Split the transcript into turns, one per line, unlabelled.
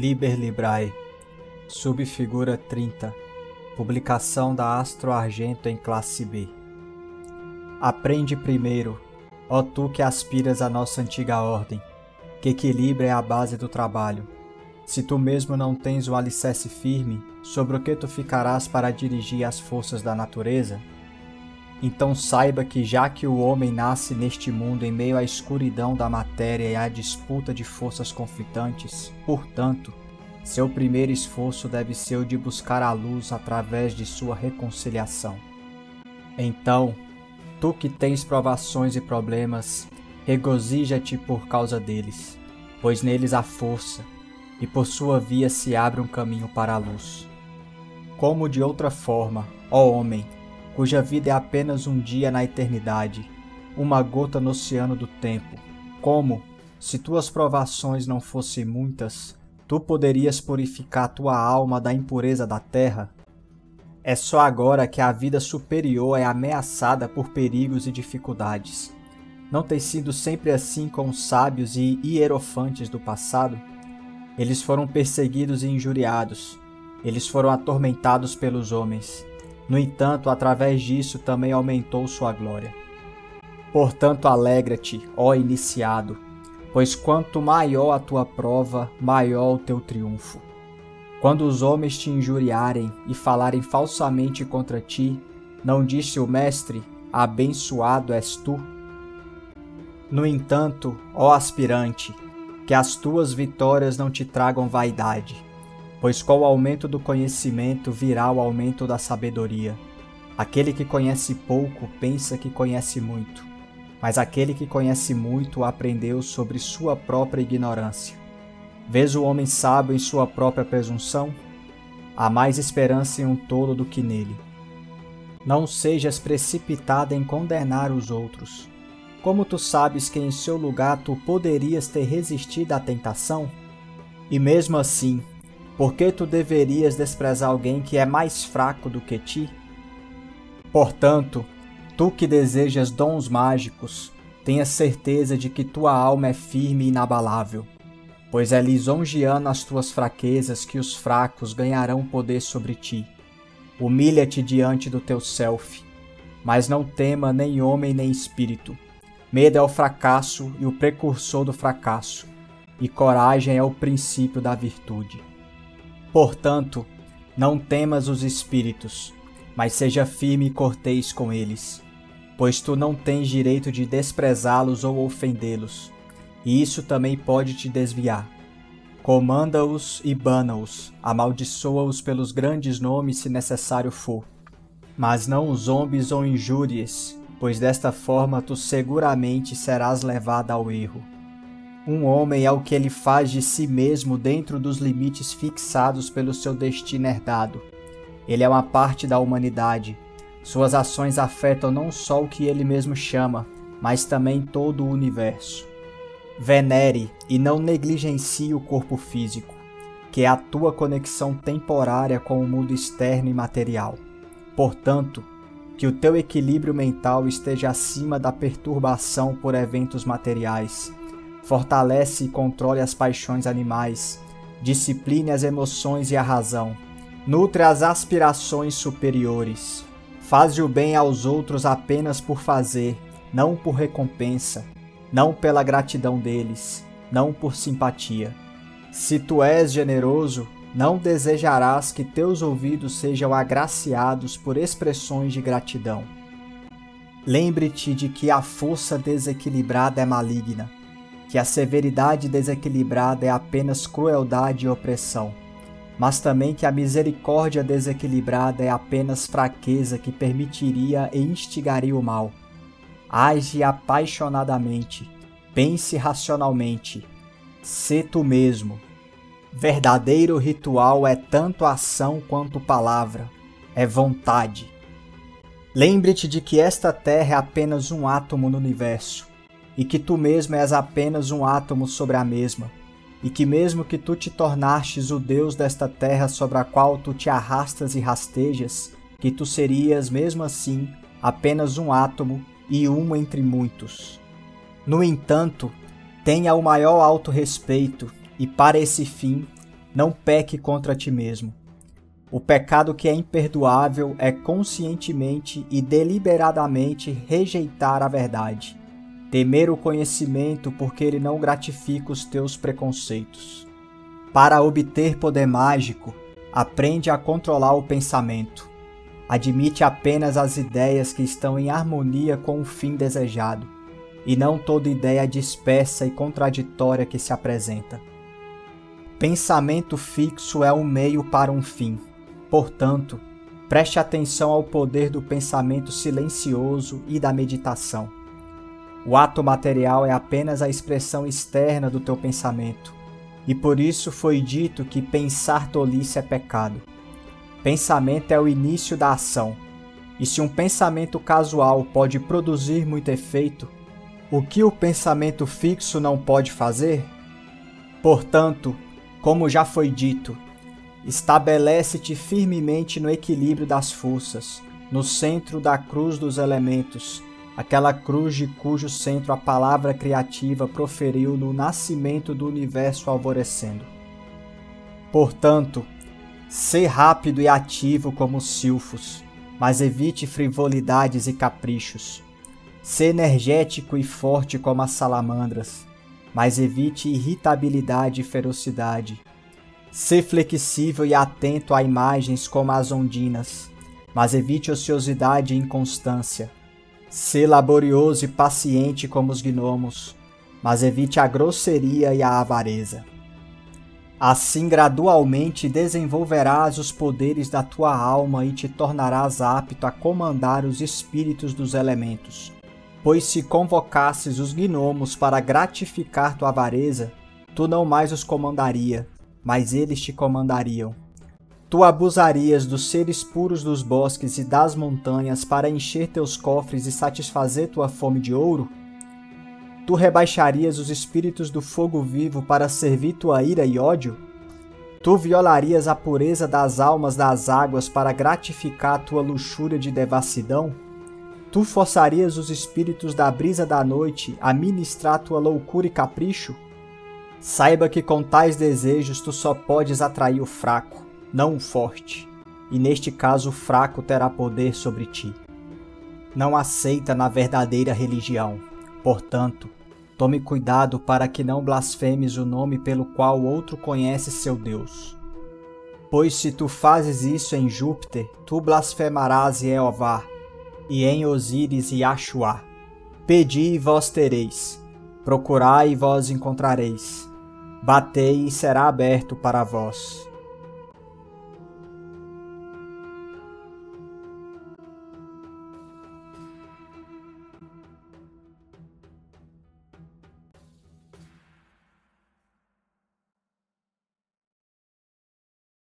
Liber Librae, subfigura 30, publicação da Astro Argento em classe B. Aprende primeiro, ó tu que aspiras à nossa antiga ordem, que equilíbrio é a base do trabalho. Se tu mesmo não tens o alicerce firme, sobre o que tu ficarás para dirigir as forças da natureza? Então saiba que já que o homem nasce neste mundo em meio à escuridão da matéria e à disputa de forças conflitantes, portanto, seu primeiro esforço deve ser o de buscar a luz através de sua reconciliação. Então, tu que tens provações e problemas, regozija-te por causa deles, pois neles há força, e por sua via se abre um caminho para a luz. Como de outra forma, ó homem, cuja vida é apenas um dia na eternidade, uma gota no oceano do tempo. Como, se tuas provações não fossem muitas, tu poderias purificar tua alma da impureza da terra? É só agora que a vida superior é ameaçada por perigos e dificuldades. Não tem sido sempre assim com os sábios e hierofantes do passado? Eles foram perseguidos e injuriados. Eles foram atormentados pelos homens no entanto, através disso também aumentou sua glória. Portanto, alegra-te, ó iniciado, pois quanto maior a tua prova, maior o teu triunfo. Quando os homens te injuriarem e falarem falsamente contra ti, não disse o Mestre: Abençoado és tu? No entanto, ó aspirante, que as tuas vitórias não te tragam vaidade pois com o aumento do conhecimento virá o aumento da sabedoria. Aquele que conhece pouco pensa que conhece muito, mas aquele que conhece muito aprendeu sobre sua própria ignorância. Vês o homem sábio em sua própria presunção? Há mais esperança em um tolo do que nele. Não sejas precipitado em condenar os outros. Como tu sabes que em seu lugar tu poderias ter resistido à tentação? E mesmo assim, por que tu deverias desprezar alguém que é mais fraco do que ti? Portanto, tu que desejas dons mágicos, tenha certeza de que tua alma é firme e inabalável, pois é lisonjeando as tuas fraquezas que os fracos ganharão poder sobre ti. Humilha-te diante do teu self, mas não tema nem homem nem espírito. Medo é o fracasso e o precursor do fracasso, e coragem é o princípio da virtude. Portanto, não temas os espíritos, mas seja firme e cortês com eles, pois tu não tens direito de desprezá-los ou ofendê-los, e isso também pode te desviar. Comanda-os e bana-os, amaldiçoa-os pelos grandes nomes se necessário for. Mas não os zombes ou injúries, pois desta forma tu seguramente serás levado ao erro. Um homem é o que ele faz de si mesmo dentro dos limites fixados pelo seu destino herdado. Ele é uma parte da humanidade. Suas ações afetam não só o que ele mesmo chama, mas também todo o universo. Venere e não negligencie o corpo físico, que é a tua conexão temporária com o mundo externo e material. Portanto, que o teu equilíbrio mental esteja acima da perturbação por eventos materiais fortalece e controle as paixões animais, discipline as emoções e a razão, nutre as aspirações superiores, faze o bem aos outros apenas por fazer, não por recompensa, não pela gratidão deles, não por simpatia. Se tu és generoso, não desejarás que teus ouvidos sejam agraciados por expressões de gratidão. Lembre-te de que a força desequilibrada é maligna que a severidade desequilibrada é apenas crueldade e opressão, mas também que a misericórdia desequilibrada é apenas fraqueza que permitiria e instigaria o mal. Age apaixonadamente, pense racionalmente, sê tu mesmo. Verdadeiro ritual é tanto ação quanto palavra, é vontade. Lembre-te de que esta terra é apenas um átomo no universo e que tu mesmo és apenas um átomo sobre a mesma, e que mesmo que tu te tornastes o Deus desta terra sobre a qual tu te arrastas e rastejas, que tu serias mesmo assim apenas um átomo e um entre muitos. No entanto, tenha o maior autorrespeito e para esse fim, não peque contra ti mesmo. O pecado que é imperdoável é conscientemente e deliberadamente rejeitar a verdade, temer o conhecimento porque ele não gratifica os teus preconceitos. Para obter poder mágico, aprende a controlar o pensamento. Admite apenas as ideias que estão em harmonia com o fim desejado, e não toda ideia dispersa e contraditória que se apresenta. Pensamento fixo é um meio para um fim Portanto, preste atenção ao poder do pensamento silencioso e da meditação. O ato material é apenas a expressão externa do teu pensamento, e por isso foi dito que pensar tolice é pecado. Pensamento é o início da ação, e se um pensamento casual pode produzir muito efeito, o que o pensamento fixo não pode fazer? Portanto, como já foi dito, Estabelece-te firmemente no equilíbrio das forças, no centro da cruz dos elementos, aquela cruz de cujo centro a palavra criativa proferiu no nascimento do universo alvorecendo. Portanto, sê rápido e ativo como os silfos, mas evite frivolidades e caprichos. Sê energético e forte como as salamandras, mas evite irritabilidade e ferocidade. Ser flexível e atento a imagens como as ondinas, mas evite ociosidade e inconstância. Ser laborioso e paciente como os gnomos, mas evite a grosseria e a avareza. Assim, gradualmente desenvolverás os poderes da tua alma e te tornarás apto a comandar os espíritos dos elementos. Pois se convocasses os gnomos para gratificar tua avareza, tu não mais os comandaria, mas eles te comandariam. Tu abusarias dos seres puros dos bosques e das montanhas para encher teus cofres e satisfazer tua fome de ouro? Tu rebaixarias os espíritos do fogo vivo para servir tua ira e ódio? Tu violarias a pureza das almas das águas para gratificar tua luxúria de devassidão? Tu forçarias os espíritos da brisa da noite a ministrar tua loucura e capricho? Saiba que com tais desejos tu só podes atrair o fraco, não o forte, e neste caso o fraco terá poder sobre ti. Não aceita na verdadeira religião, portanto, tome cuidado para que não blasfemes o nome pelo qual outro conhece seu Deus. Pois se tu fazes isso em Júpiter, tu blasfemarás em Eová, e em Osíris e Achuá. Pedi e vós tereis, procurai e vós encontrareis Batei e será aberto para vós.